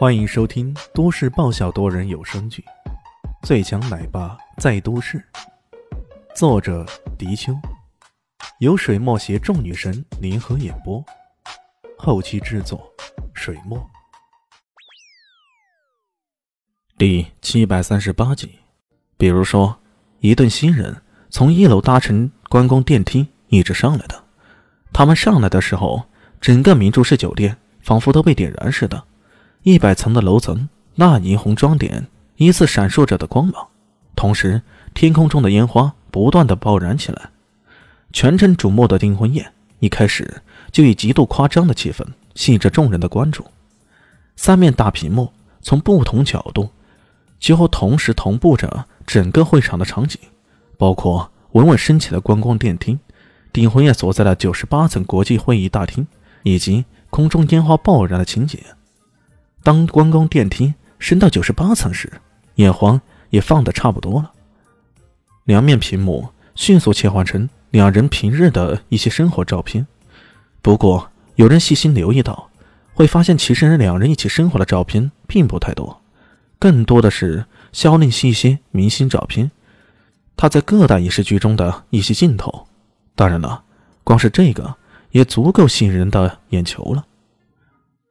欢迎收听都市爆笑多人有声剧《最强奶爸在都市》，作者：迪秋，由水墨携众女神联合演播，后期制作：水墨。第七百三十八集，比如说，一对新人从一楼搭乘观光电梯一直上来的，他们上来的时候，整个明珠市酒店仿佛都被点燃似的。一百层的楼层，那霓虹装点依次闪烁着的光芒，同时天空中的烟花不断的爆燃起来。全城瞩目的订婚宴一开始就以极度夸张的气氛吸引着众人的关注。三面大屏幕从不同角度，几乎同时同步着整个会场的场景，包括稳稳升起的观光电梯、订婚宴所在的九十八层国际会议大厅，以及空中烟花爆燃的情节。当观光电梯升到九十八层时，眼黄也放得差不多了。两面屏幕迅速切换成两人平日的一些生活照片。不过，有人细心留意到，会发现其实两人一起生活的照片并不太多，更多的是肖令一些明星照片，他在各大影视剧中的一些镜头。当然了，光是这个也足够吸引人的眼球了。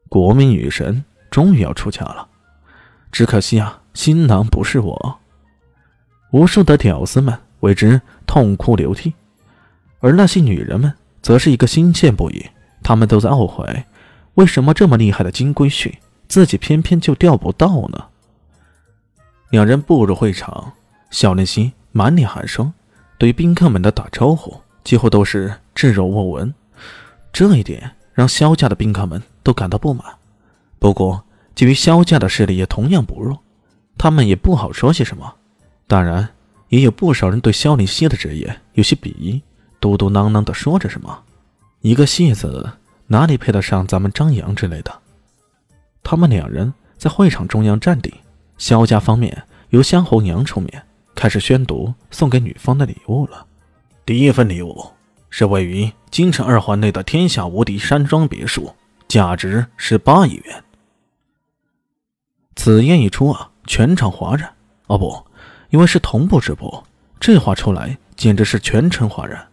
国民女神。终于要出嫁了，只可惜啊，新郎不是我。无数的屌丝们为之痛哭流涕，而那些女人们则是一个心切不已。她们都在懊悔，为什么这么厉害的金龟婿，自己偏偏就钓不到呢？两人步入会场，小林心满脸寒霜，对宾客们的打招呼几乎都是置若罔闻。这一点让萧家的宾客们都感到不满。不过，基于萧家的势力也同样不弱，他们也不好说些什么。当然，也有不少人对萧凌熙的职业有些鄙夷，嘟嘟囔囔的说着什么：“一个戏子哪里配得上咱们张扬之类的。”他们两人在会场中央站定，萧家方面由萧红娘出面开始宣读送给女方的礼物了。第一份礼物是位于京城二环内的天下无敌山庄别墅，价值十八亿元。此言一出啊，全场哗然。哦不，因为是同步直播，这话出来简直是全城哗然。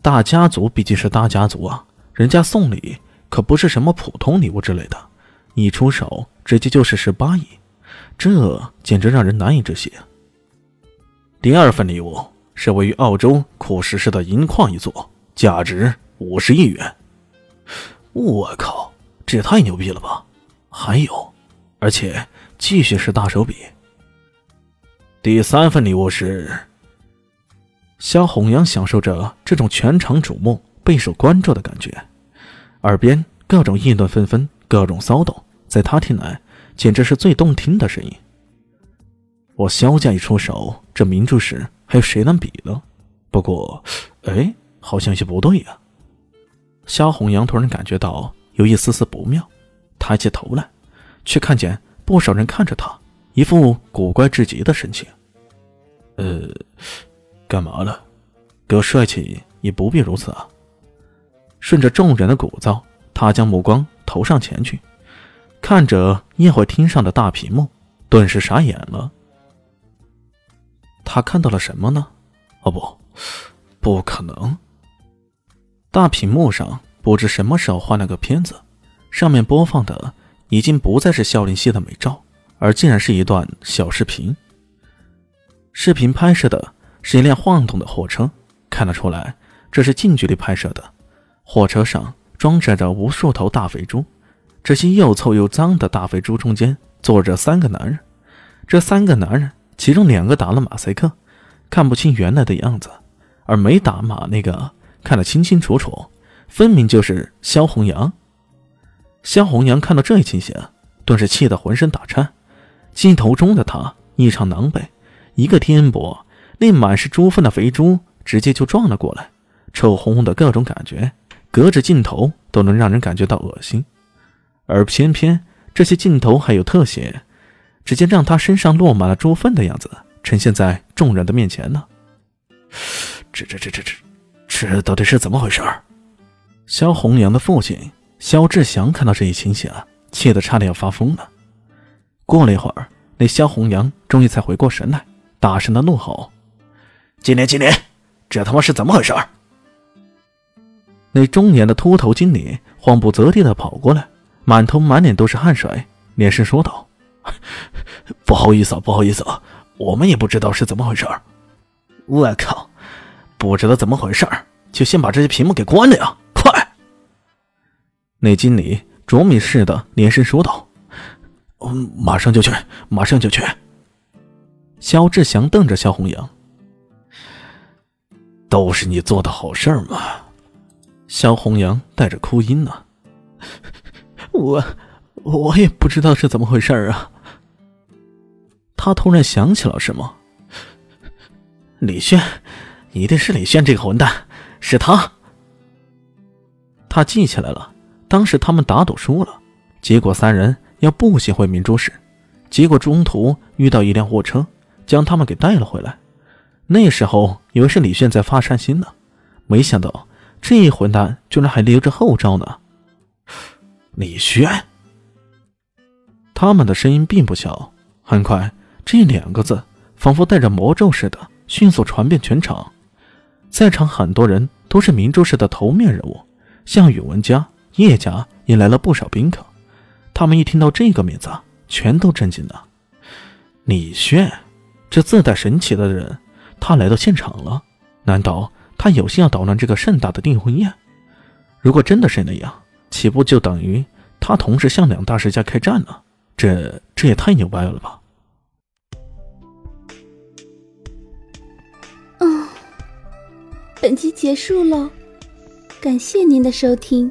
大家族毕竟是大家族啊，人家送礼可不是什么普通礼物之类的，一出手直接就是十八亿，这简直让人难以置信。第二份礼物是位于澳洲库什市的银矿一座，价值五十亿元。我靠，这也太牛逼了吧！还有。而且继续是大手笔。第三份礼物是，萧红阳享受着这种全场瞩目、备受关注的感觉，耳边各种议论纷纷，各种骚动，在他听来简直是最动听的声音。我萧家一出手，这明珠市还有谁能比呢？不过，哎，好像有些不对呀。萧红阳突然感觉到有一丝丝不妙，抬起头来。却看见不少人看着他，一副古怪至极的神情。呃，干嘛了？哥帅气也不必如此啊。顺着众人的鼓噪，他将目光投上前去，看着宴会厅上的大屏幕，顿时傻眼了。他看到了什么呢？哦不，不可能！大屏幕上不知什么时候换了个片子，上面播放的。已经不再是肖林熙的美照，而竟然是一段小视频。视频拍摄的是一辆晃动的货车，看得出来这是近距离拍摄的。货车上装载着无数头大肥猪，这些又臭又脏的大肥猪中间坐着三个男人。这三个男人，其中两个打了马赛克，看不清原来的样子，而没打码那个看得清清楚楚，分明就是萧红阳。萧红娘看到这一情形，顿时气得浑身打颤。镜头中的她异常狼狈，一个颠簸，那满是猪粪的肥猪直接就撞了过来，臭烘烘的各种感觉，隔着镜头都能让人感觉到恶心。而偏偏这些镜头还有特写，直接让他身上落满了猪粪的样子呈现在众人的面前呢。这这这这这，这到底是怎么回事？萧红娘的父亲。肖志祥看到这一情形啊，气得差点要发疯了。过了一会儿，那肖红阳终于才回过神来，大声的怒吼：“经理，经理，这他妈是怎么回事？”那中年的秃头经理慌不择地的跑过来，满头满脸都是汗水，连声说道：“不好意思啊，不好意思啊，我们也不知道是怎么回事。”我靠，不知道怎么回事就先把这些屏幕给关了呀！那经理啄米似的连声说道：“嗯，马上就去，马上就去。”肖志祥瞪着肖红阳：“都是你做的好事吗？”肖红阳带着哭音呢，我我也不知道是怎么回事啊。他突然想起了什么，李炫，一定是李炫这个混蛋，是他。他记起来了，当时他们打赌输了，结果三人要步行回明珠市，结果中途遇到一辆货车，将他们给带了回来。那时候以为是李炫在发善心呢，没想到。这混蛋居然还留着后招呢！李轩，他们的声音并不小，很快这两个字仿佛带着魔咒似的，迅速传遍全场。在场很多人都是明珠市的头面人物，像宇文家、叶家也来了不少宾客。他们一听到这个名字，全都震惊了。李轩，这自带神奇的人，他来到现场了？难道？他有心要捣乱这个盛大的订婚宴，如果真的是那样，岂不就等于他同时向两大世家开战了？这这也太牛掰了吧！嗯，本集结束了，感谢您的收听。